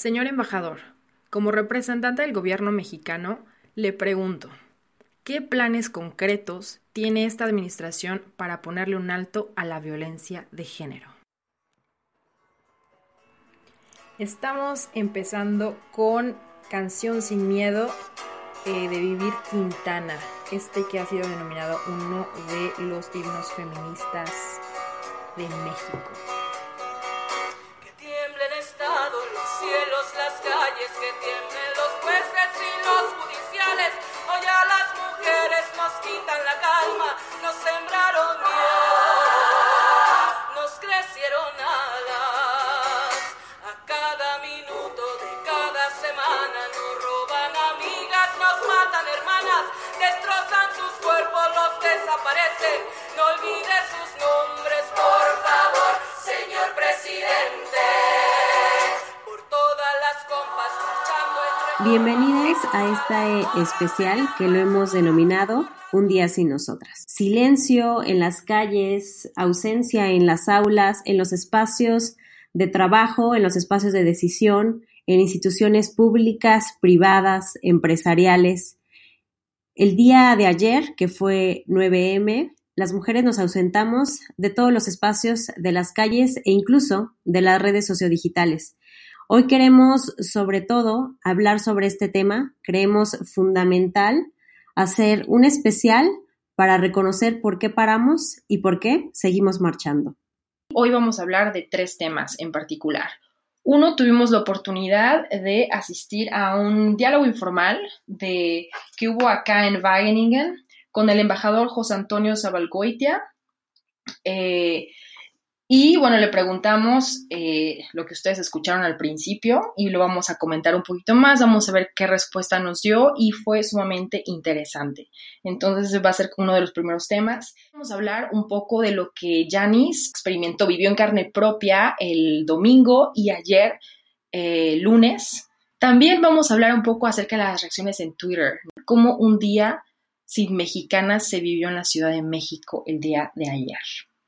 Señor embajador, como representante del gobierno mexicano, le pregunto, ¿qué planes concretos tiene esta administración para ponerle un alto a la violencia de género? Estamos empezando con Canción sin Miedo eh, de Vivir Quintana, este que ha sido denominado uno de los himnos feministas de México. No olvides sus nombres, por favor, señor presidente. Bienvenidos a esta especial que lo hemos denominado Un día sin nosotras. Silencio en las calles, ausencia en las aulas, en los espacios de trabajo, en los espacios de decisión, en instituciones públicas, privadas, empresariales. El día de ayer, que fue 9M, las mujeres nos ausentamos de todos los espacios de las calles e incluso de las redes sociodigitales. Hoy queremos, sobre todo, hablar sobre este tema. Creemos fundamental hacer un especial para reconocer por qué paramos y por qué seguimos marchando. Hoy vamos a hablar de tres temas en particular. Uno, tuvimos la oportunidad de asistir a un diálogo informal de, que hubo acá en Wageningen con el embajador José Antonio Zabalgoitia. Eh, y bueno, le preguntamos eh, lo que ustedes escucharon al principio y lo vamos a comentar un poquito más, vamos a ver qué respuesta nos dio y fue sumamente interesante. Entonces va a ser uno de los primeros temas. Vamos a hablar un poco de lo que Janice experimentó, vivió en carne propia el domingo y ayer, eh, lunes. También vamos a hablar un poco acerca de las reacciones en Twitter, cómo un día sin mexicanas se vivió en la Ciudad de México el día de ayer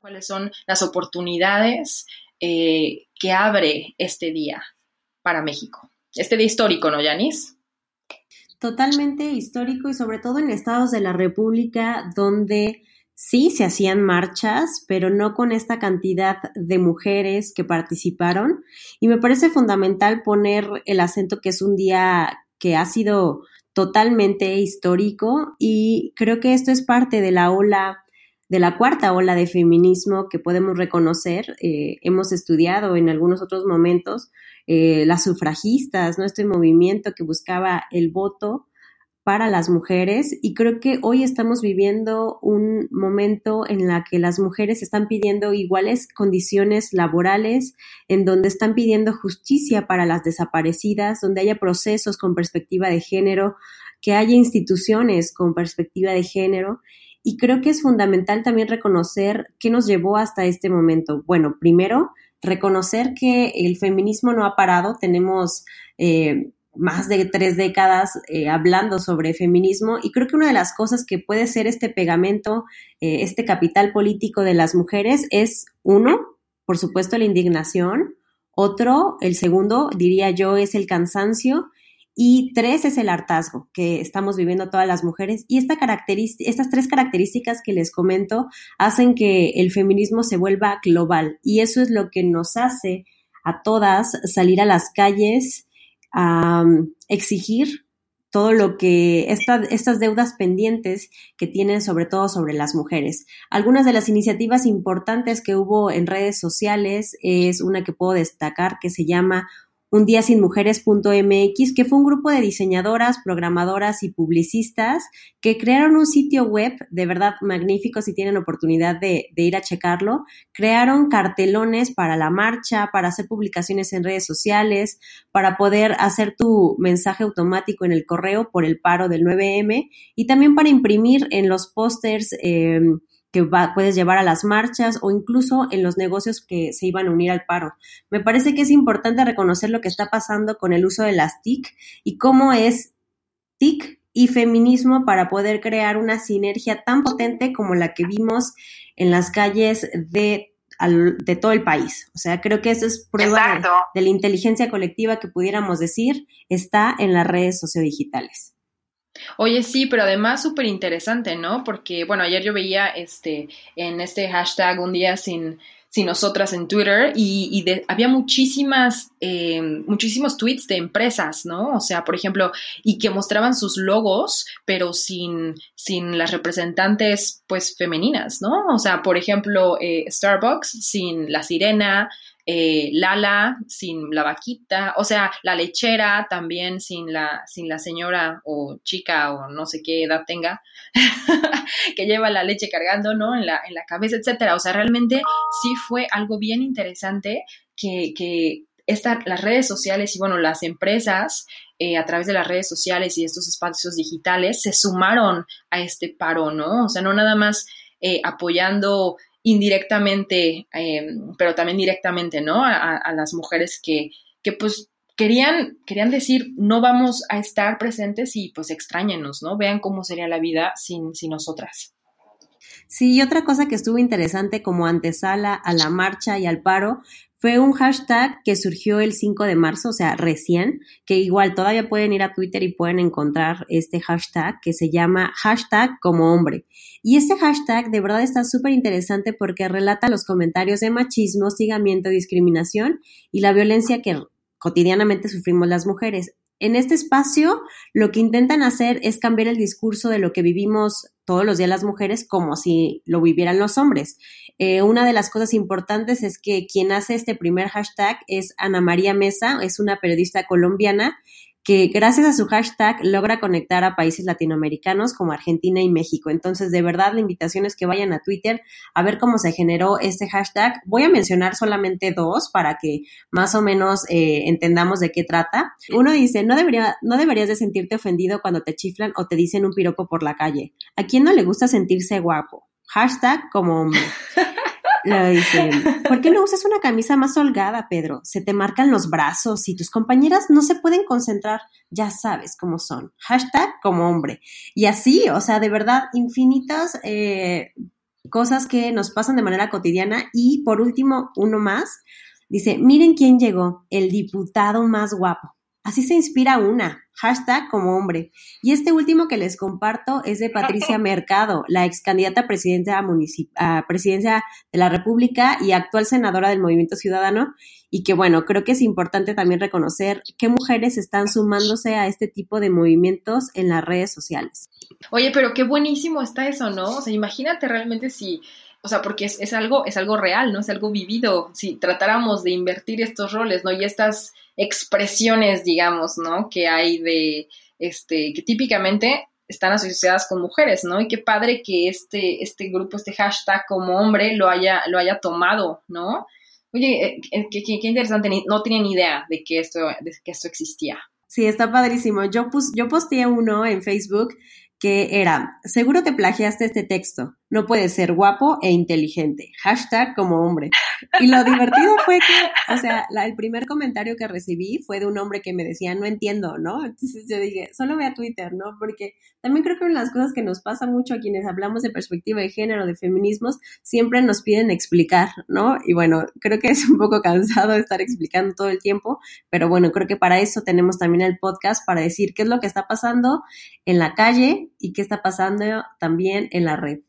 cuáles son las oportunidades eh, que abre este día para México. Este día histórico, ¿no, Yanis? Totalmente histórico y sobre todo en estados de la República donde sí se hacían marchas, pero no con esta cantidad de mujeres que participaron. Y me parece fundamental poner el acento que es un día que ha sido totalmente histórico y creo que esto es parte de la ola de la cuarta ola de feminismo que podemos reconocer. Eh, hemos estudiado en algunos otros momentos eh, las sufragistas, ¿no? este movimiento que buscaba el voto para las mujeres y creo que hoy estamos viviendo un momento en la que las mujeres están pidiendo iguales condiciones laborales, en donde están pidiendo justicia para las desaparecidas, donde haya procesos con perspectiva de género, que haya instituciones con perspectiva de género y creo que es fundamental también reconocer qué nos llevó hasta este momento. Bueno, primero, reconocer que el feminismo no ha parado. Tenemos eh, más de tres décadas eh, hablando sobre feminismo y creo que una de las cosas que puede ser este pegamento, eh, este capital político de las mujeres es, uno, por supuesto, la indignación. Otro, el segundo, diría yo, es el cansancio y tres es el hartazgo que estamos viviendo todas las mujeres. Y esta estas tres características que les comento hacen que el feminismo se vuelva global. Y eso es lo que nos hace a todas salir a las calles a um, exigir todo lo que estas deudas pendientes que tienen sobre todo sobre las mujeres. Algunas de las iniciativas importantes que hubo en redes sociales es una que puedo destacar que se llama un día sin mujeres.mx, que fue un grupo de diseñadoras, programadoras y publicistas que crearon un sitio web de verdad magnífico si tienen oportunidad de, ir a checarlo. Crearon cartelones para la marcha, para hacer publicaciones en redes sociales, para poder hacer tu mensaje automático en el correo por el paro del 9M y también para imprimir en los pósters. Eh, que puedes llevar a las marchas o incluso en los negocios que se iban a unir al paro. Me parece que es importante reconocer lo que está pasando con el uso de las TIC y cómo es TIC y feminismo para poder crear una sinergia tan potente como la que vimos en las calles de de todo el país. O sea, creo que eso es prueba de, de, la inteligencia colectiva que pudiéramos decir está en las redes sociodigitales. Oye, sí, pero además súper interesante, ¿no? Porque, bueno, ayer yo veía este, en este hashtag un día sin, sin nosotras en Twitter y, había muchísimas, eh, muchísimos tweets de empresas, ¿no? O sea, por ejemplo, y que mostraban sus logos, pero sin, sin las representantes, pues, femeninas, ¿no? O sea, por ejemplo, eh, Starbucks sin la sirena, eh, Lala sin la vaquita, o sea, la lechera también sin la, sin la señora o chica o no sé qué edad tenga, que lleva la leche cargando, ¿no? En la, en la cabeza, etcétera. O sea, realmente sí fue algo bien interesante que, que las redes sociales y bueno, las empresas eh, a través de las redes sociales y estos espacios digitales se sumaron a este paro, ¿no? O sea, no nada más eh, apoyando indirectamente, eh, pero también directamente, ¿no? A, las mujeres que, que pues querían, querían decir, no vamos a estar presentes y pues extrañenos, ¿no? Vean cómo sería la vida sin, sin nosotras. Sí, y otra cosa que estuvo interesante como antesala a la marcha y al paro fue un hashtag que surgió el 5 de marzo, o sea, recién, que igual todavía pueden ir a Twitter y pueden encontrar este hashtag que se llama hashtag como hombre. Y este hashtag de verdad está súper interesante porque relata los comentarios de machismo, hostigamiento, discriminación y la violencia que cotidianamente sufrimos las mujeres. En este espacio, lo que intentan hacer es cambiar el discurso de lo que vivimos todos los días las mujeres como si lo vivieran los hombres. Eh, una de las cosas importantes es que quien hace este primer hashtag es Ana María Mesa, es una periodista colombiana que gracias a su hashtag logra conectar a países latinoamericanos como Argentina y México. Entonces, de verdad, la invitación es que vayan a Twitter a ver cómo se generó este hashtag. Voy a mencionar solamente dos para que más o menos eh, entendamos de qué trata. Uno dice, no, debería, no deberías de sentirte ofendido cuando te chiflan o te dicen un piropo por la calle. ¿A quién no le gusta sentirse guapo? Hashtag como hombre. Le dicen, ¿por qué no usas una camisa más holgada, Pedro? Se te marcan los brazos y tus compañeras no se pueden concentrar. Ya sabes cómo son. Hashtag como hombre. Y así, o sea, de verdad, infinitas eh, cosas que nos pasan de manera cotidiana. Y por último, uno más. Dice, miren quién llegó, el diputado más guapo. Así se inspira una, hashtag como hombre. Y este último que les comparto es de Patricia Mercado, la ex candidata a presidencia, a presidencia de la República y actual senadora del Movimiento Ciudadano. Y que bueno, creo que es importante también reconocer qué mujeres están sumándose a este tipo de movimientos en las redes sociales. Oye, pero qué buenísimo está eso, ¿no? O sea, imagínate realmente si o sea, porque es, es, algo, es algo real, ¿no? Es algo vivido. Si tratáramos de invertir estos roles, ¿no? Y estas expresiones, digamos, ¿no? Que hay de, este, que típicamente están asociadas con mujeres, ¿no? Y qué padre que este, este grupo, este hashtag como hombre lo haya, lo haya tomado, ¿no? Oye, eh, eh, qué, qué, interesante, no tenía ni idea de que esto, de que esto existía. Sí, está padrísimo. Yo, pus, yo posteé uno en Facebook que era, seguro te plagiaste este texto, no puedes ser guapo e inteligente, hashtag como hombre. Y lo divertido fue que, o sea, el primer comentario que recibí fue de un hombre que me decía, no entiendo, ¿no? Entonces yo dije, solo ve a Twitter, ¿no? Porque también creo que una de las cosas que nos pasa mucho a quienes hablamos de perspectiva de género, de feminismos, siempre nos piden explicar, ¿no? Y bueno, creo que es un poco cansado estar explicando todo el tiempo, pero bueno, creo que para eso tenemos también el podcast, para decir qué es lo que está pasando en la calle y qué está pasando también en la red.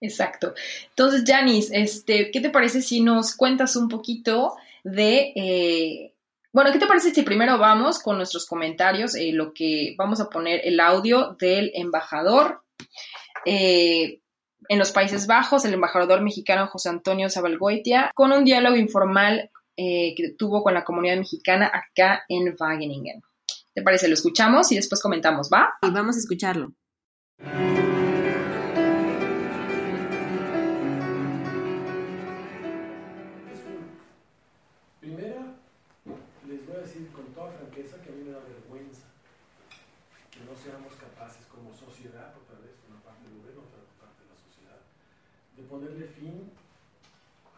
Exacto. Entonces, Janice, este, ¿qué te parece si nos cuentas un poquito de... Eh, bueno, ¿qué te parece si primero vamos con nuestros comentarios? Eh, lo que vamos a poner el audio del embajador eh, en los Países Bajos, el embajador mexicano José Antonio Zabalgoitia, con un diálogo informal que tuvo con la comunidad mexicana acá en Wageningen. ¿Te parece? Lo escuchamos y después comentamos, ¿va? Y vamos a escucharlo. Seamos capaces como sociedad, otra vez, una parte del gobierno, otra parte de la sociedad, de ponerle fin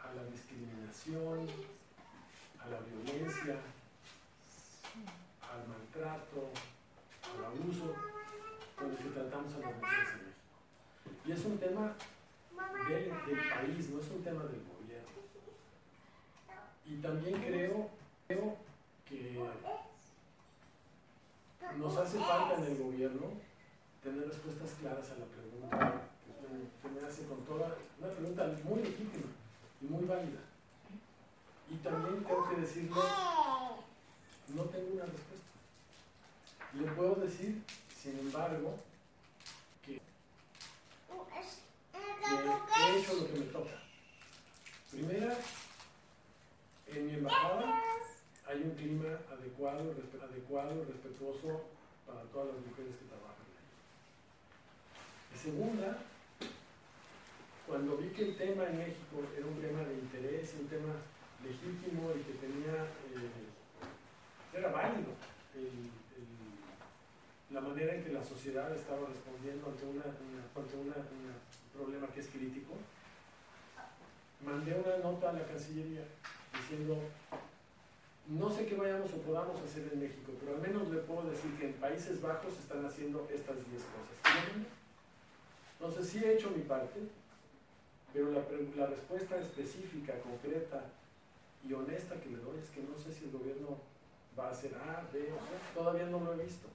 a la discriminación, a la violencia, al maltrato, al abuso con el que tratamos a las mujeres en México. Y es un tema del, país, no es un tema del gobierno. Y también creo que nos hace falta en el gobierno tener respuestas claras a la pregunta que me hace con toda, una pregunta muy legítima y muy válida. Y también tengo que decirle, no tengo una respuesta. Le puedo decir, sin embargo, que, que he hecho lo que me toca. Primera, en mi embajada hay un clima adecuado, adecuado, respetuoso para todas las mujeres que trabajan. Y segunda, cuando vi que el tema en México era un tema de interés, un tema legítimo y que tenía, eh, era válido la manera en que la sociedad estaba respondiendo ante, una, ante un problema que es crítico, mandé una nota a la Cancillería diciendo, no sé qué vayamos o podamos hacer en México, pero al menos le puedo decir que en Países Bajos están haciendo estas 10 cosas. Entonces sí he hecho mi parte, pero la, respuesta específica, concreta y honesta que le doy es que no sé si el gobierno va a hacer A, B o C, todavía no lo he visto.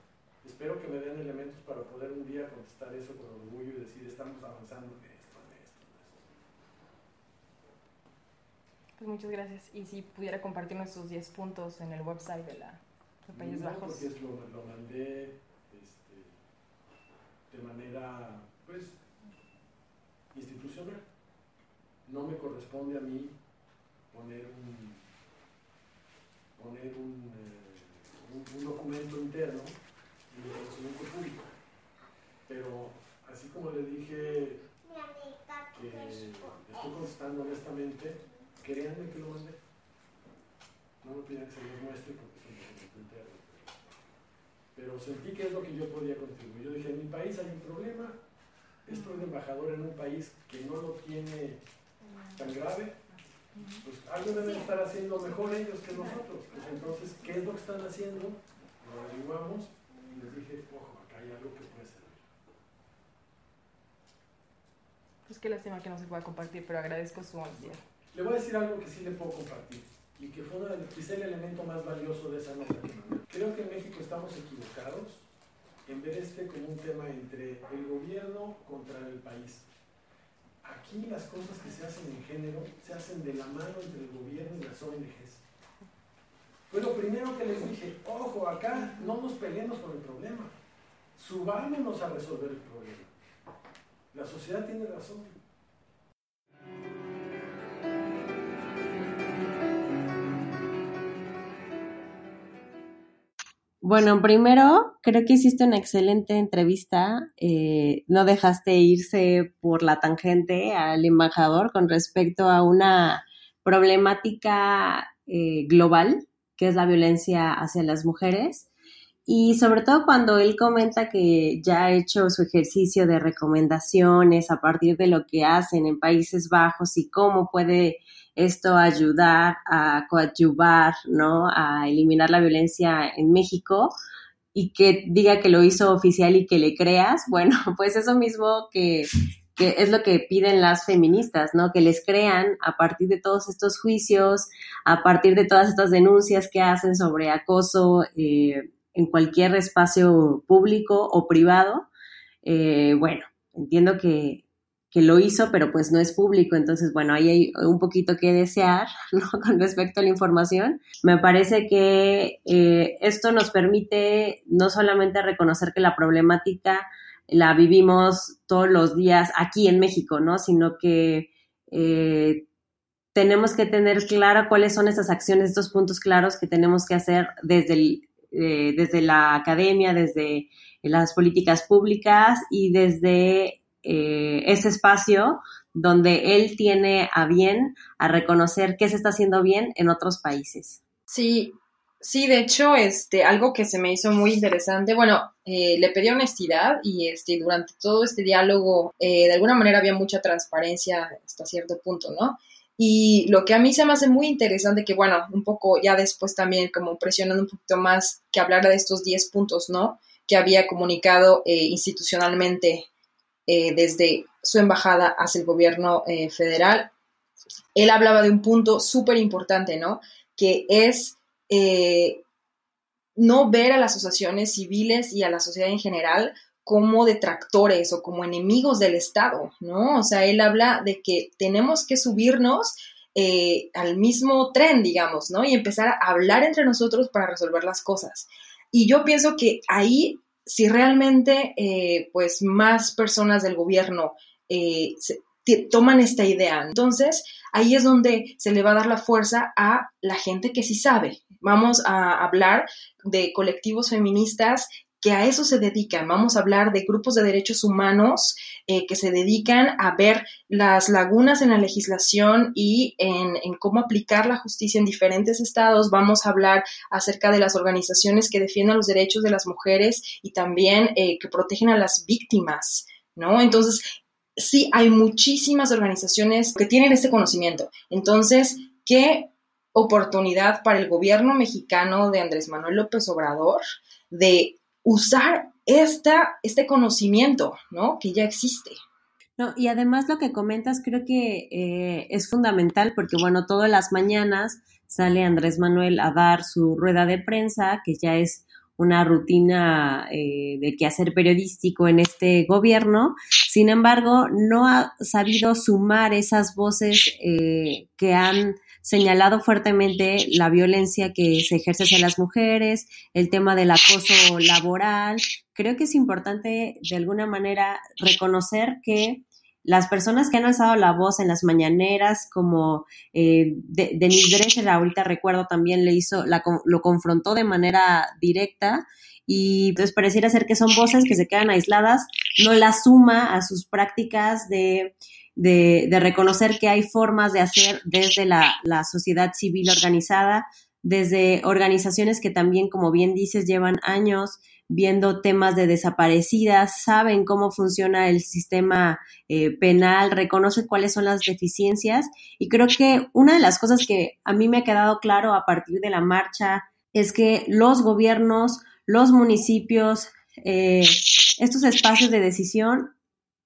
Espero que me den elementos para poder un día contestar eso con orgullo y decir, estamos avanzando en esto, en esto, en esto. Pues muchas gracias. Y si pudiera compartir nuestros 10 puntos en el website de la de Países no, Bajos. Porque lo, lo mandé este, de manera, pues, institucional. No me corresponde a mí poner un, poner un, eh, un, un documento interno y un conocimiento público. Pero así como le dije que estoy contestando honestamente, créanme que lo mandé. No me pidan que se los muestre porque es un documento interno. Pero sentí que es lo que yo podía contribuir. Yo dije, en mi país hay un problema, estoy de embajador en un país que no lo tiene tan grave, pues algo deben estar haciendo mejor ellos que nosotros. Pues entonces, ¿qué es lo que están haciendo? Lo averiguamos y les dije, ojo, acá hay algo que puede servir. Pues qué lástima que no se pueda compartir, pero agradezco su honestidad. Le voy a decir algo que sí le puedo compartir y que fue quizá el elemento más valioso de esa nota. Creo que en México estamos equivocados en ver este como un tema entre el gobierno contra el país. Aquí las cosas que se hacen en género se hacen de la mano entre el gobierno y las ONGs. Fue lo primero que les dije, ojo, acá no nos peleemos por el problema, subámonos a resolver el problema. La sociedad tiene razón. Bueno, primero, creo que hiciste una excelente entrevista. Eh, no dejaste irse por la tangente al embajador con respecto a una problemática eh, global, que es la violencia hacia las mujeres. Y sobre todo cuando él comenta que ya ha hecho su ejercicio de recomendaciones a partir de lo que hacen en Países Bajos y cómo puede esto ayudar a coadyuvar, ¿no? A eliminar la violencia en México y que diga que lo hizo oficial y que le creas, bueno, pues eso mismo que, que es lo que piden las feministas, ¿no? Que les crean a partir de todos estos juicios, a partir de todas estas denuncias que hacen sobre acoso eh, en cualquier espacio público o privado. Eh, bueno, entiendo que, que lo hizo, pero pues no es público. Entonces, bueno, ahí hay un poquito que desear con respecto a la información. Me parece que eh, esto nos permite no solamente reconocer que la problemática la vivimos todos los días aquí en México, ¿no? Sino que eh, tenemos que tener claro cuáles son esas acciones, estos puntos claros que tenemos que hacer desde, eh, desde la academia, desde las políticas públicas y desde eh, ese espacio donde él tiene a bien a reconocer qué se está haciendo bien en otros países. Sí, sí, de hecho, este, algo que se me hizo muy interesante, bueno, eh, le pedí honestidad y este, durante todo este diálogo, eh, de alguna manera había mucha transparencia hasta cierto punto, ¿no? Y lo que a mí se me hace muy interesante, que bueno, un poco ya después también como presionando un poquito más que hablara de estos 10 puntos, ¿no? Que había comunicado institucionalmente eh, desde su embajada hacia el gobierno eh, federal, él hablaba de un punto súper importante, ¿no? Que es eh, no ver a las asociaciones civiles y a la sociedad en general como detractores o como enemigos del Estado, ¿no? O sea, él habla de que tenemos que subirnos al mismo tren, digamos, ¿no? Y empezar a hablar entre nosotros para resolver las cosas. Y yo pienso que ahí, si realmente, eh, pues, más personas del gobierno eh, toman esta idea, entonces ahí es donde se le va a dar la fuerza a la gente que sí sabe. Vamos a hablar de colectivos feministas que a eso se dedican. Vamos a hablar de grupos de derechos humanos eh, que se dedican a ver las lagunas en la legislación y en, cómo aplicar la justicia en diferentes estados. Vamos a hablar acerca de las organizaciones que defiendan los derechos de las mujeres y también eh, que protegen a las víctimas, ¿no? Entonces, sí, hay muchísimas organizaciones que tienen este conocimiento. Entonces, ¿qué oportunidad para el gobierno mexicano de Andrés Manuel López Obrador de usar esta, este conocimiento, ¿no? Que ya existe. No, y además lo que comentas creo que eh, es fundamental porque, bueno, todas las mañanas sale Andrés Manuel a dar su rueda de prensa, que ya es una rutina eh, de quehacer periodístico en este gobierno. Sin embargo, no ha sabido sumar esas voces eh, que han señalado fuertemente la violencia que se ejerce hacia las mujeres, el tema del acoso laboral. Creo que es importante de alguna manera reconocer que las personas que han alzado la voz en las mañaneras, como eh, Denise Dresser, ahorita recuerdo también le hizo, lo confrontó de manera directa y entonces pareciera ser que son voces que se quedan aisladas, no la suma a sus prácticas de de, reconocer que hay formas de hacer desde la, sociedad civil organizada, desde organizaciones que también, como bien dices, llevan años viendo temas de desaparecidas, saben cómo funciona el sistema eh, penal, reconocen cuáles son las deficiencias. Y creo que una de las cosas que a mí me ha quedado claro a partir de la marcha es que los gobiernos, los municipios, eh, estos espacios de decisión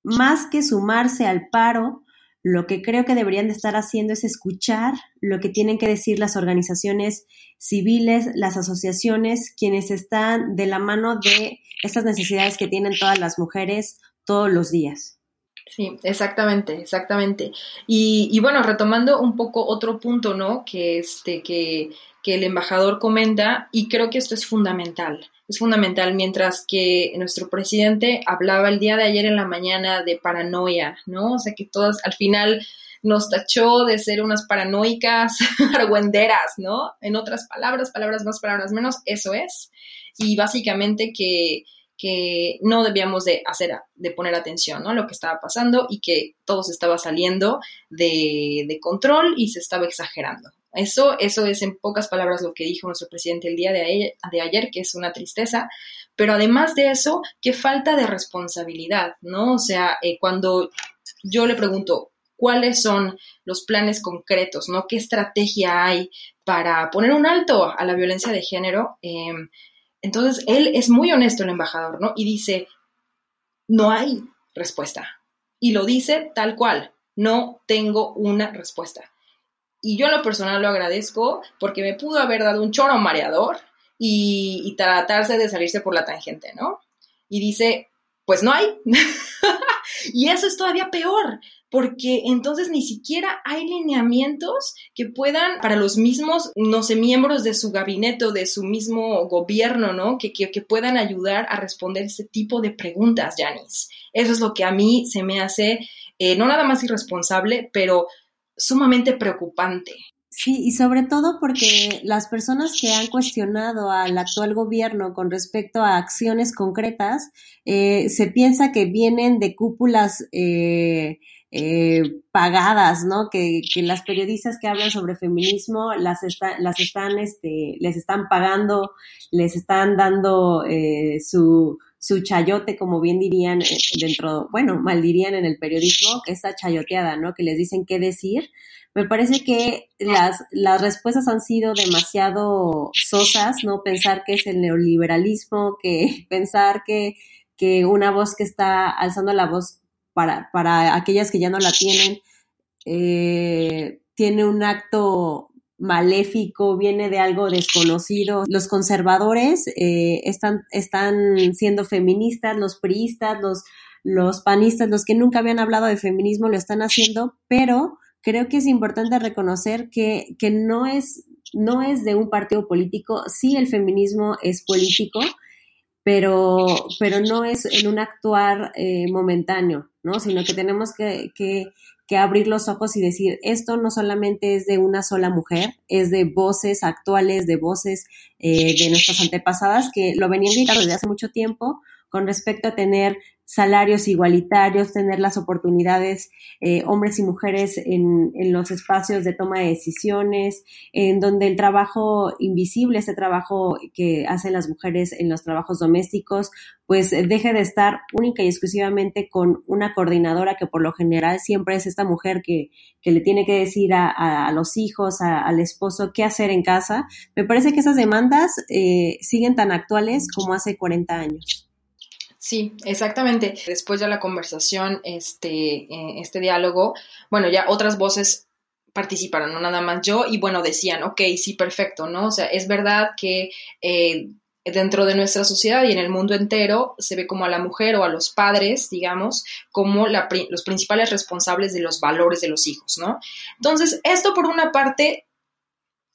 más que sumarse al paro, lo que creo que deberían de estar haciendo es escuchar lo que tienen que decir las organizaciones civiles, las asociaciones, quienes están de la mano de estas necesidades que tienen todas las mujeres todos los días. Sí, exactamente, exactamente. Y, bueno, retomando un poco otro punto, ¿no? Que, este, que, que el embajador comenta, y creo que esto es fundamental es fundamental, mientras que nuestro presidente hablaba el día de ayer en la mañana de paranoia, ¿no? O sea, que todas al final nos tachó de ser unas paranoicas argüenderas, ¿no? En otras palabras, palabras más, palabras menos, eso es. Y básicamente que, que no debíamos de hacer, de poner atención, ¿no? Lo que estaba pasando y que todo se estaba saliendo de, de control y se estaba exagerando. Eso, eso es en pocas palabras lo que dijo nuestro presidente el día de ayer, de ayer, que es una tristeza. Pero además de eso, qué falta de responsabilidad, ¿no? O sea, eh, cuando yo le pregunto cuáles son los planes concretos, ¿no? ¿Qué estrategia hay para poner un alto a la violencia de género? Em, entonces, él es muy honesto, el embajador, ¿no? Y dice, no hay respuesta. Y lo dice tal cual, no tengo una respuesta. Y yo en lo personal lo agradezco porque me pudo haber dado un choro mareador y, tratarse de salirse por la tangente, ¿no? Y dice, pues no hay. y eso es todavía peor, porque entonces ni siquiera hay lineamientos que puedan, para los mismos, no sé, miembros de su gabinete o de su mismo gobierno, ¿no? Que, que, puedan ayudar a responder ese tipo de preguntas, Janice. Eso es lo que a mí se me hace, eh, no nada más irresponsable, pero sumamente preocupante. Sí, y sobre todo porque las personas que han cuestionado al actual gobierno con respecto a acciones concretas, eh, se piensa que vienen de cúpulas eh, eh, pagadas, ¿no? Que, que, las periodistas que hablan sobre feminismo las, las están, este, les están pagando, les están dando su, su chayote, como bien dirían dentro, bueno, mal dirían en el periodismo, está chayoteada, ¿no? Que les dicen qué decir me parece que las, las respuestas han sido demasiado sosas, ¿no? Pensar que es el neoliberalismo, que pensar que, que una voz que está alzando la voz para, para aquellas que ya no la tienen eh, tiene un acto maléfico, viene de algo desconocido. Los conservadores eh, están, están siendo feministas, los priistas, los, los panistas, los que nunca habían hablado de feminismo lo están haciendo, pero creo que es importante reconocer que, que no, es, no es de un partido político, sí el feminismo es político, pero, pero no es en un actuar eh, momentáneo, ¿no? Sino que tenemos que, que, que, abrir los ojos y decir, esto no solamente es de una sola mujer, es de voces actuales, de voces eh, de nuestras antepasadas que lo venían gritando desde hace mucho tiempo con respecto a tener salarios igualitarios, tener las oportunidades eh, hombres y mujeres en, en, los espacios de toma de decisiones, en donde el trabajo invisible, ese trabajo que hacen las mujeres en los trabajos domésticos, pues deje de estar única y exclusivamente con una coordinadora que por lo general siempre es esta mujer que, que le tiene que decir a, a, a los hijos, a, al esposo qué hacer en casa. Me parece que esas demandas eh, siguen tan actuales como hace 40 años. Sí, exactamente. Después de la conversación, este, eh, este diálogo, bueno, ya otras voces participaron, no nada más yo, y bueno, decían, ok, sí, perfecto, ¿no? O sea, es verdad que eh, dentro de nuestra sociedad y en el mundo entero se ve como a la mujer o a los padres, digamos, como la, los principales responsables de los valores de los hijos, ¿no? Entonces, esto por una parte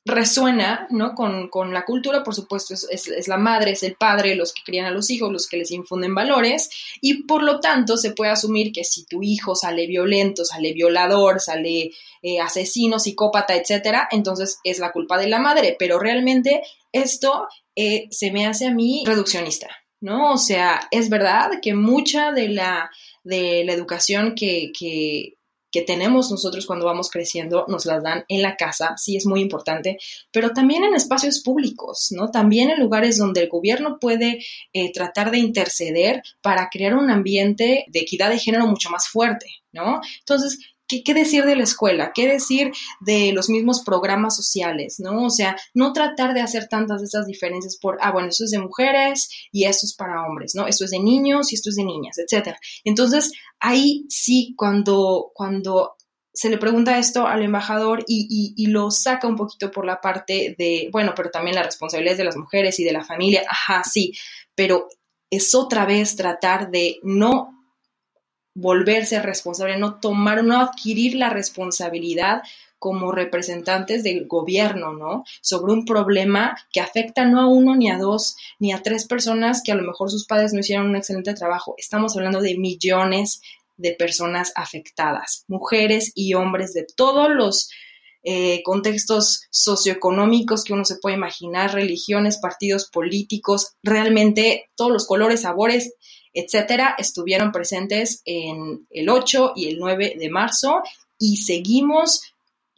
resuena ¿no? con, con, la cultura, por supuesto, es, la madre, es el padre, los que crían a los hijos, los que les infunden valores, y por lo tanto se puede asumir que si tu hijo sale violento, sale violador, sale eh, asesino, psicópata, etcétera, entonces es la culpa de la madre, pero realmente esto eh, se me hace a mí reduccionista, ¿no? O sea, es verdad que mucha de la, de la educación que, que que tenemos nosotros cuando vamos creciendo nos las dan en la casa, sí es muy importante, pero también en espacios públicos, ¿no? También en lugares donde el gobierno puede eh, tratar de interceder para crear un ambiente de equidad de género mucho más fuerte, ¿no? Entonces, ¿Qué, ¿qué, decir de la escuela? ¿Qué decir de los mismos programas sociales? ¿no? O sea, no tratar de hacer tantas de esas diferencias por, ah, bueno, esto es de mujeres y esto es para hombres, ¿no? Esto es de niños y esto es de niñas, etcétera. Entonces, ahí sí, cuando, cuando se le pregunta esto al embajador y, y, y, lo saca un poquito por la parte de, bueno, pero también las responsabilidades de las mujeres y de la familia, ajá, sí, pero es otra vez tratar de no volverse responsable, no tomar, no adquirir la responsabilidad como representantes del gobierno, ¿no? Sobre un problema que afecta no a uno, ni a dos, ni a tres personas que a lo mejor sus padres no hicieron un excelente trabajo. Estamos hablando de millones de personas afectadas, mujeres y hombres de todos los eh, contextos socioeconómicos que uno se puede imaginar, religiones, partidos políticos, realmente todos los colores, sabores, etcétera, estuvieron presentes en el 8 y el 9 de marzo y seguimos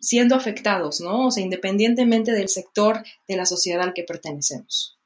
siendo afectados, ¿no? O sea, independientemente del sector de la sociedad al que pertenecemos.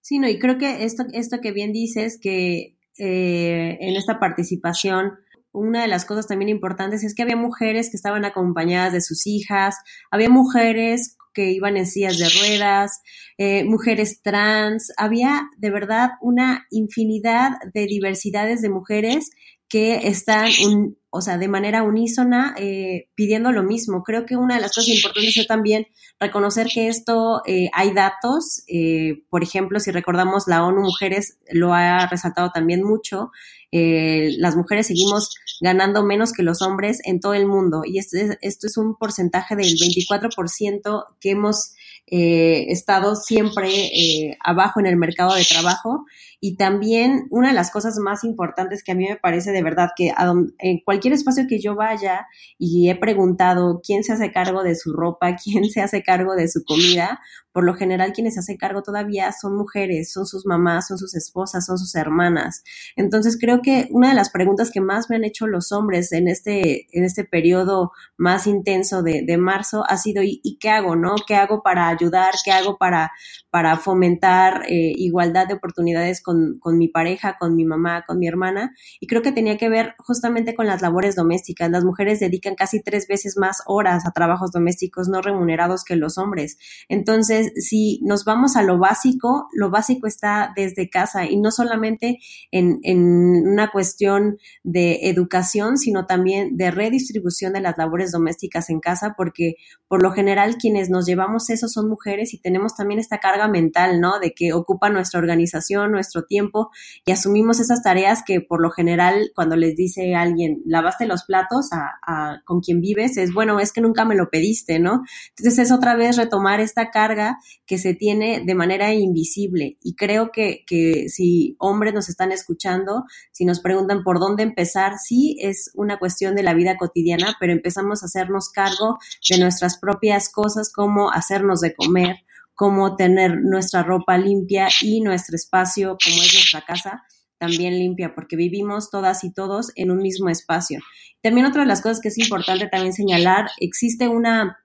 Sí, no, y creo que esto, esto que bien dices, que eh, en esta participación, una de las cosas también importantes es que había mujeres que estaban acompañadas de sus hijas, había mujeres que iban en sillas de ruedas, eh, mujeres trans, había de verdad una infinidad de diversidades de mujeres que están, un, o sea, de manera unísona eh, pidiendo lo mismo. Creo que una de las cosas importantes es también reconocer que esto eh, hay datos, eh, por ejemplo, si recordamos la ONU Mujeres lo ha resaltado también mucho, eh, las mujeres seguimos ganando menos que los hombres en todo el mundo y esto es, esto es un porcentaje del 24% que hemos eh, estado siempre eh, abajo en el mercado de trabajo y también una de las cosas más importantes que a mí me parece de verdad que en cualquier espacio que yo vaya y he preguntado quién se hace cargo de su ropa, quién se hace cargo de su comida, por lo general quienes se hacen cargo todavía son mujeres, son sus mamás, son sus esposas, son sus hermanas. Entonces creo que una de las preguntas que más me han hecho los hombres en este, en este periodo más intenso de, de marzo ha sido ¿y, ¿y, qué hago, no? ¿Qué hago para ayudar? ¿Qué hago para, para fomentar eh, igualdad de oportunidades con con, mi pareja, con mi mamá, con mi hermana, y creo que tenía que ver justamente con las labores domésticas. Las mujeres dedican casi tres veces más horas a trabajos domésticos no remunerados que los hombres. Entonces, si nos vamos a lo básico, lo básico está desde casa y no solamente en, en una cuestión de educación, sino también de redistribución de las labores domésticas en casa, porque por lo general quienes nos llevamos eso son mujeres y tenemos también esta carga mental, ¿no? De que ocupa nuestra organización, nuestro tiempo y asumimos esas tareas que por lo general cuando les dice alguien, lavaste los platos a, con quien vives, es bueno, es que nunca me lo pediste, ¿no? Entonces es otra vez retomar esta carga que se tiene de manera invisible y creo que, que si hombres nos están escuchando, si nos preguntan por dónde empezar, sí es una cuestión de la vida cotidiana, pero empezamos a hacernos cargo de nuestras propias cosas como hacernos de comer, como tener nuestra ropa limpia y nuestro espacio, como es nuestra casa, también limpia, porque vivimos todas y todos en un mismo espacio. También otra de las cosas que es importante también señalar, existe una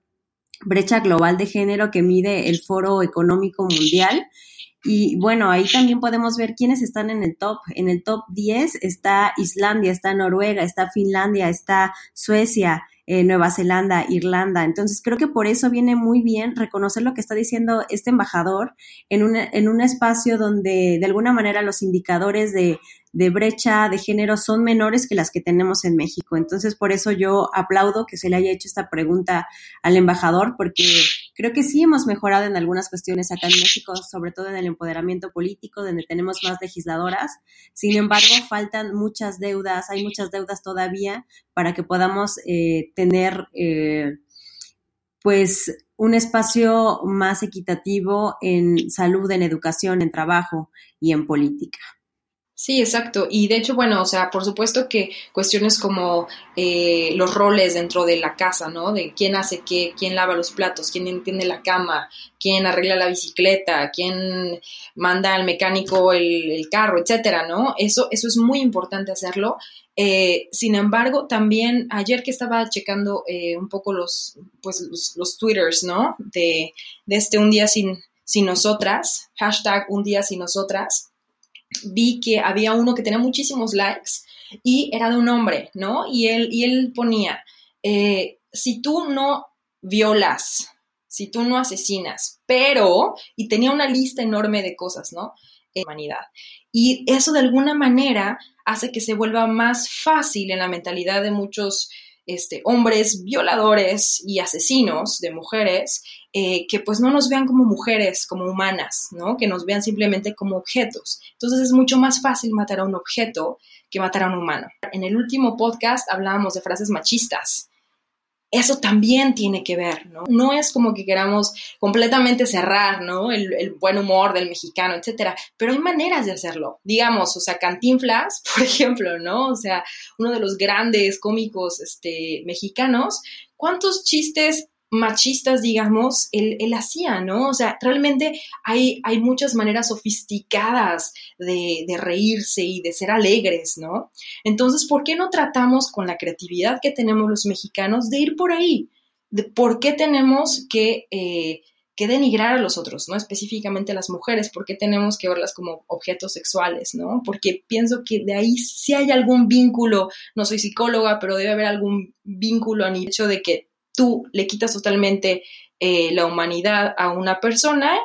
brecha global de género que mide el Foro Económico Mundial. Y bueno, ahí también podemos ver quiénes están en el top. En el top 10 está Islandia, está Noruega, está Finlandia, está Suecia, eh, Nueva Zelanda, Irlanda. Entonces, creo que por eso viene muy bien reconocer lo que está diciendo este embajador en un, en un espacio donde de alguna manera los indicadores de, de brecha de género son menores que las que tenemos en México. Entonces, por eso yo aplaudo que se le haya hecho esta pregunta al embajador, porque creo que sí hemos mejorado en algunas cuestiones acá en México, sobre todo en el empoderamiento político, donde tenemos más legisladoras. Sin embargo, faltan muchas deudas, hay muchas deudas todavía para que podamos eh, tener, eh, pues, un espacio más equitativo en salud, en educación, en trabajo y en política. Sí, exacto. Y de hecho, bueno, o sea, por supuesto que cuestiones como eh, los roles dentro de la casa, ¿no? De quién hace qué, quién lava los platos, quién entiende la cama, quién arregla la bicicleta, quién manda al mecánico el, carro, etcétera, ¿no? Eso, eso es muy importante hacerlo. Eh, sin embargo, también ayer que estaba checando eh, un poco los, pues, los, los, twitters, ¿no? De, de este un día sin, sin nosotras, hashtag un día sin nosotras vi que había uno que tenía muchísimos likes y era de un hombre, ¿no? Y él, y él ponía, eh, si tú no violas, si tú no asesinas, pero, y tenía una lista enorme de cosas, ¿no? En humanidad. Y eso de alguna manera hace que se vuelva más fácil en la mentalidad de muchos este, hombres violadores y asesinos de mujeres, eh, que pues no nos vean como mujeres, como humanas, ¿no? Que nos vean simplemente como objetos. Entonces es mucho más fácil matar a un objeto que matar a un humano. En el último podcast hablábamos de frases machistas eso también tiene que ver, ¿no? No es como que queramos completamente cerrar, ¿no? El, buen humor del mexicano, etcétera, pero hay maneras de hacerlo. Digamos, o sea, Cantinflas, por ejemplo, ¿no? O sea, uno de los grandes cómicos este, mexicanos, ¿cuántos chistes machistas, digamos, él, hacía, ¿no? O sea, realmente hay, hay muchas maneras sofisticadas de, de, reírse y de ser alegres, ¿no? Entonces, ¿por qué no tratamos con la creatividad que tenemos los mexicanos de ir por ahí? De ¿Por qué tenemos que, eh, que denigrar a los otros, ¿no? Específicamente a las mujeres, ¿por qué tenemos que verlas como objetos sexuales, ¿no? Porque pienso que de ahí sí hay algún vínculo, no soy psicóloga, pero debe haber algún vínculo a nivel de que tú le quitas totalmente eh, la humanidad a una persona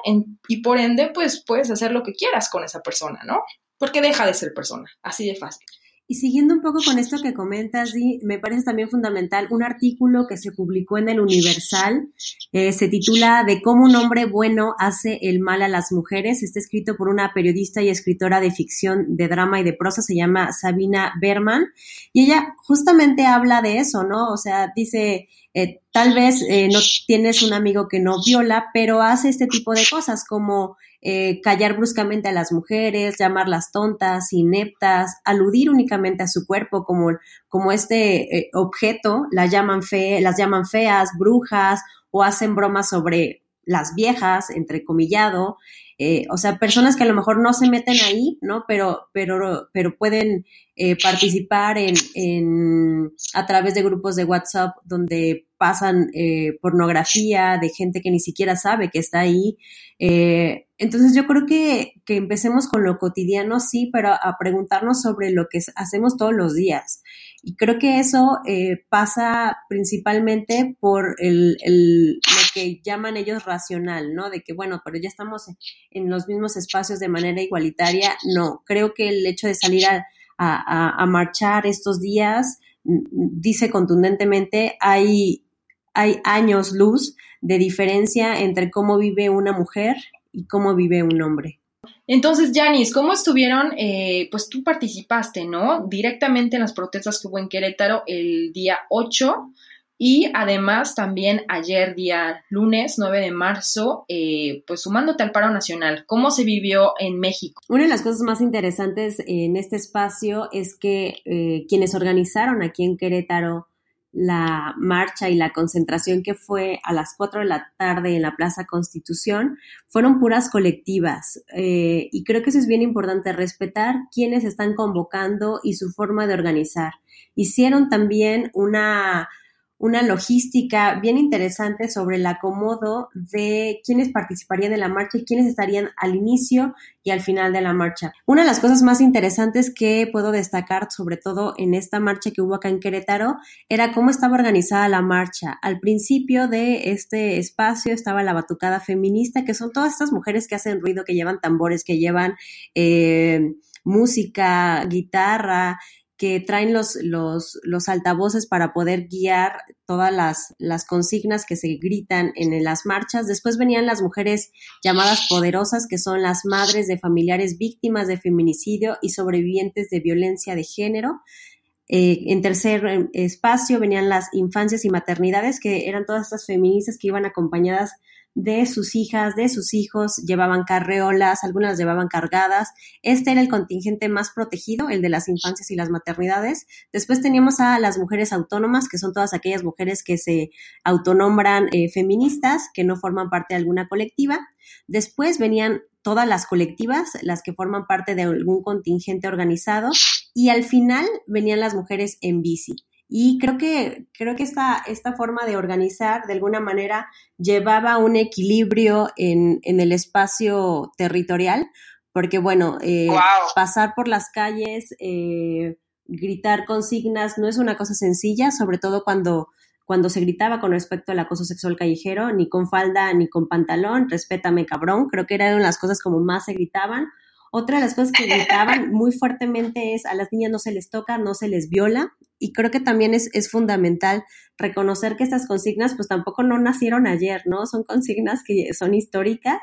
y por ende, pues puedes hacer lo que quieras con esa persona, ¿no? Porque deja de ser persona, así de fácil. Y siguiendo un poco con esto que comentas, me parece también fundamental un artículo que se publicó en el Universal, eh, se titula De cómo un hombre bueno hace el mal a las mujeres. Está escrito por una periodista y escritora de ficción, de drama y de prosa, se llama Sabina Berman, y ella justamente habla de eso, ¿no? O sea, dice, eh, tal vez eh, no tienes un amigo que no viola, pero hace este tipo de cosas como eh, callar bruscamente a las mujeres, llamarlas tontas, ineptas, aludir únicamente a su cuerpo como, como este eh, objeto, las llaman, fe, las llaman feas, brujas o hacen bromas sobre las viejas, entrecomillado, eh, o sea, personas que a lo mejor no se meten ahí, ¿no? Pero, pero, pero pueden eh, participar en, a través de grupos de WhatsApp donde pasan eh, pornografía de gente que ni siquiera sabe que está ahí. Entonces yo creo que, que, empecemos con lo cotidiano, sí, pero a preguntarnos sobre lo que hacemos todos los días. Y creo que eso pasa principalmente por el, que llaman ellos racional, ¿no? De que, bueno, pero ya estamos en los mismos espacios de manera igualitaria. No, creo que el hecho de salir a, marchar estos días dice contundentemente, hay, hay años luz de diferencia entre cómo vive una mujer y cómo vive un hombre. Entonces, Janis, ¿cómo estuvieron? Eh, pues tú participaste, ¿no? Directamente en las protestas que hubo en Querétaro el día 8 y además también ayer, día lunes 9 de marzo, eh, pues sumándote al paro nacional, ¿cómo se vivió en México? Una de las cosas más interesantes en este espacio es que eh, quienes organizaron aquí en Querétaro la marcha y la concentración que fue a las 4 de la tarde en la Plaza Constitución fueron puras colectivas. Eh, y creo que eso es bien importante, respetar quienes están convocando y su forma de organizar. Hicieron también una una logística bien interesante sobre el acomodo de quienes participarían en la marcha y quienes estarían al inicio y al final de la marcha. Una de las cosas más interesantes que puedo destacar, sobre todo en esta marcha que hubo acá en Querétaro, era cómo estaba organizada la marcha. Al principio de este espacio estaba la batucada feminista, que son todas estas mujeres que hacen ruido, que llevan tambores, que llevan eh, música, guitarra, que traen los, los, altavoces para poder guiar todas las, las, consignas que se gritan en las marchas. Después venían las mujeres llamadas poderosas, que son las madres de familiares víctimas de feminicidio y sobrevivientes de violencia de género. Eh, en tercer espacio venían las infancias y maternidades, que eran todas estas feministas que iban acompañadas de sus hijas, de sus hijos, llevaban carreolas, algunas llevaban cargadas. Este era el contingente más protegido, el de las infancias y las maternidades. Después teníamos a las mujeres autónomas, que son todas aquellas mujeres que se autonombran eh, feministas, que no forman parte de alguna colectiva. Después venían todas las colectivas, las que forman parte de algún contingente organizado. Y al final venían las mujeres en bici. Y creo que, creo que esta, esta forma de organizar de alguna manera llevaba un equilibrio en, en el espacio territorial, porque bueno, eh, pasar por las calles, eh, gritar consignas no es una cosa sencilla, sobre todo cuando, cuando se gritaba con respecto al acoso sexual callejero, ni con falda ni con pantalón, respétame cabrón, creo que eran las cosas como más se gritaban. Otra de las cosas que gritaban muy fuertemente es a las niñas no se les toca, no se les viola y creo que también es, es, fundamental reconocer que estas consignas pues tampoco no nacieron ayer, ¿no? Son consignas que son históricas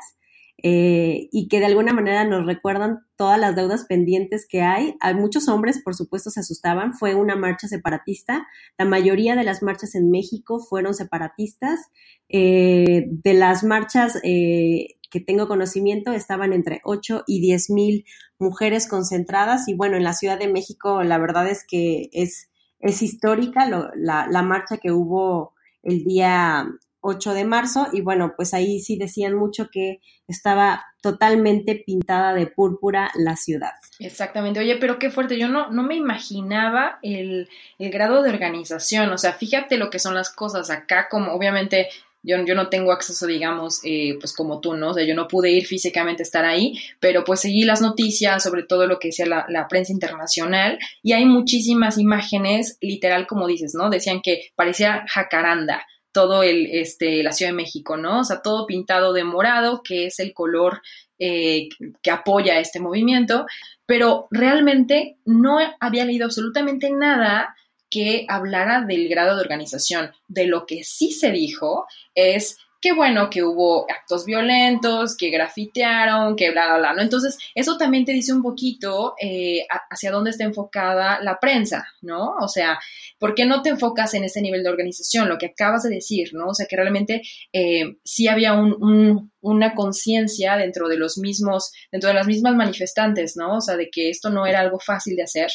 eh, y que de alguna manera nos recuerdan todas las deudas pendientes que hay. Hay muchos hombres, por supuesto, se asustaban. Fue una marcha separatista. La mayoría de las marchas en México fueron separatistas. Eh, de las marchas eh, que tengo conocimiento estaban entre 8 y 10 mil mujeres concentradas y bueno, en la Ciudad de México la verdad es que es es histórica la, la marcha que hubo el día 8 de marzo y bueno, pues ahí sí decían mucho que estaba totalmente pintada de púrpura la ciudad. Exactamente, oye, pero qué fuerte, yo no, no me imaginaba el, el grado de organización, o sea, fíjate lo que son las cosas acá, como obviamente yo, yo no tengo acceso, digamos, eh, pues como tú, ¿no? O sea, yo no pude ir físicamente a estar ahí, pero pues seguí las noticias, sobre todo lo que decía la, la prensa internacional, y hay muchísimas imágenes, literal, como dices, ¿no? Decían que parecía jacaranda todo el, este, la Ciudad de México, ¿no? O sea, todo pintado de morado, que es el color eh, que apoya este movimiento, pero realmente no había leído absolutamente nada que hablara del grado de organización. De lo que sí se dijo es que bueno, que hubo actos violentos, que grafitearon, que bla, bla, bla, ¿no? Entonces, eso también te dice un poquito eh, hacia dónde está enfocada la prensa, ¿no? O sea, ¿por qué no te enfocas en ese nivel de organización? Lo que acabas de decir, ¿no? O sea, que realmente eh, sí había un, una conciencia dentro de los mismos, dentro de las mismas manifestantes, ¿no? O sea, de que esto no era algo fácil de hacer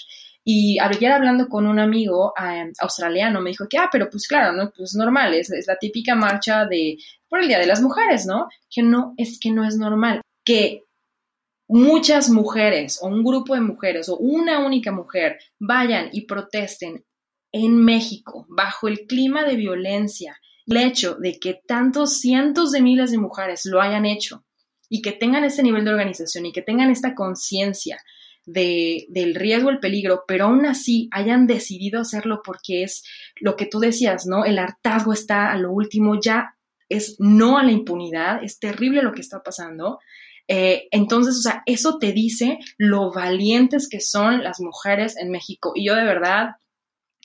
y ayer hablando con un amigo eh, australiano, me dijo que, ah, pero pues claro, ¿no? Pues normal, es, es la típica marcha de, por el Día de las Mujeres, ¿no? Que no, es que no es normal. Que muchas mujeres o un grupo de mujeres o una única mujer vayan y protesten en México bajo el clima de violencia, el hecho de que tantos cientos de miles de mujeres lo hayan hecho y que tengan ese nivel de organización y que tengan esta conciencia de, del riesgo, el peligro, pero aún así hayan decidido hacerlo porque es lo que tú decías, ¿no? El hartazgo está a lo último, ya es no a la impunidad, es terrible lo que está pasando. Eh, entonces, o sea, eso te dice lo valientes que son las mujeres en México. Y yo de verdad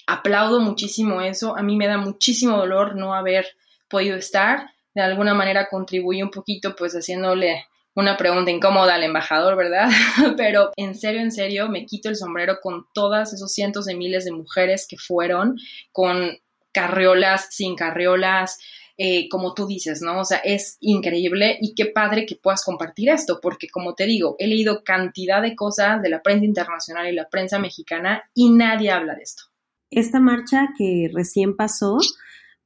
aplaudo muchísimo eso. A mí me da muchísimo dolor no haber podido estar. De alguna manera contribuye un poquito, pues haciéndole una pregunta incómoda al embajador, ¿verdad? Pero en serio, en serio, me quito el sombrero con todas esos cientos de miles de mujeres que fueron, con carriolas, sin carriolas, eh, como tú dices, ¿no? O sea, es increíble y qué padre que puedas compartir esto, porque como te digo, he leído cantidad de cosas de la prensa internacional y la prensa mexicana y nadie habla de esto. Esta marcha que recién pasó,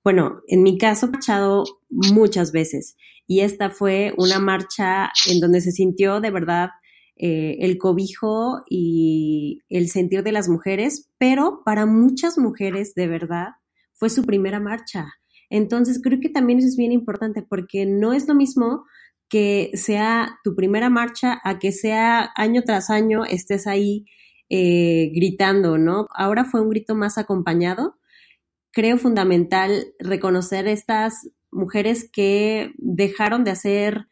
bueno, en mi caso, he marchado muchas veces y esta fue una marcha en donde se sintió de verdad eh, el cobijo y el sentir de las mujeres, pero para muchas mujeres de verdad fue su primera marcha. Entonces creo que también eso es bien importante porque no es lo mismo que sea tu primera marcha a que sea año tras año estés ahí eh, gritando, ¿no? Ahora fue un grito más acompañado. Creo fundamental reconocer estas mujeres que dejaron de hacer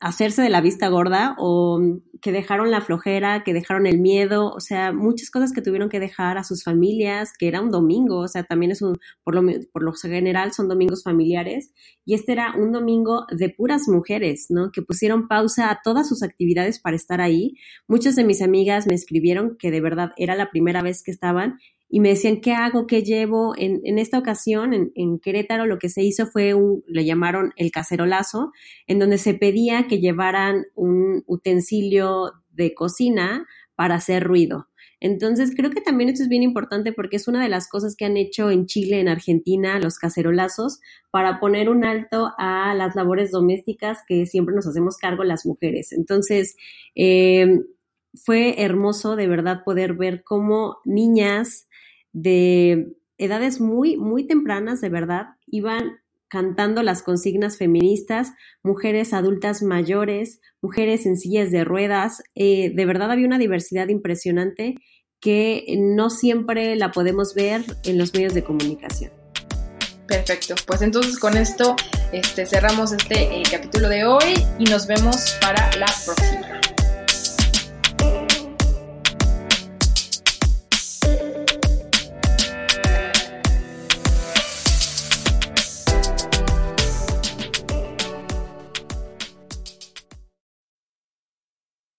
hacerse de la vista gorda o que dejaron la flojera, que dejaron el miedo, o sea, muchas cosas que tuvieron que dejar a sus familias, que era un domingo, o sea, también es un, por lo, por lo general son domingos familiares, y este era un domingo de puras mujeres, ¿no? Que pusieron pausa a todas sus actividades para estar ahí. Muchas de mis amigas me escribieron que de verdad era la primera vez que estaban y me decían, ¿qué hago? ¿Qué llevo? En, en esta ocasión, en, Querétaro, lo que se hizo fue un, le llamaron el cacerolazo, en donde se pedía que llevaran un utensilio de cocina para hacer ruido. Entonces, creo que también esto es bien importante porque es una de las cosas que han hecho en Chile, en Argentina, los cacerolazos, para poner un alto a las labores domésticas que siempre nos hacemos cargo las mujeres. Entonces, eh, fue hermoso de verdad poder ver cómo niñas, de edades muy, muy tempranas, de verdad, iban cantando las consignas feministas, mujeres adultas mayores, mujeres en sillas de ruedas. Eh, de verdad había una diversidad impresionante que no siempre la podemos ver en los medios de comunicación. Perfecto, pues entonces con esto este, cerramos este eh, capítulo de hoy y nos vemos para la próxima.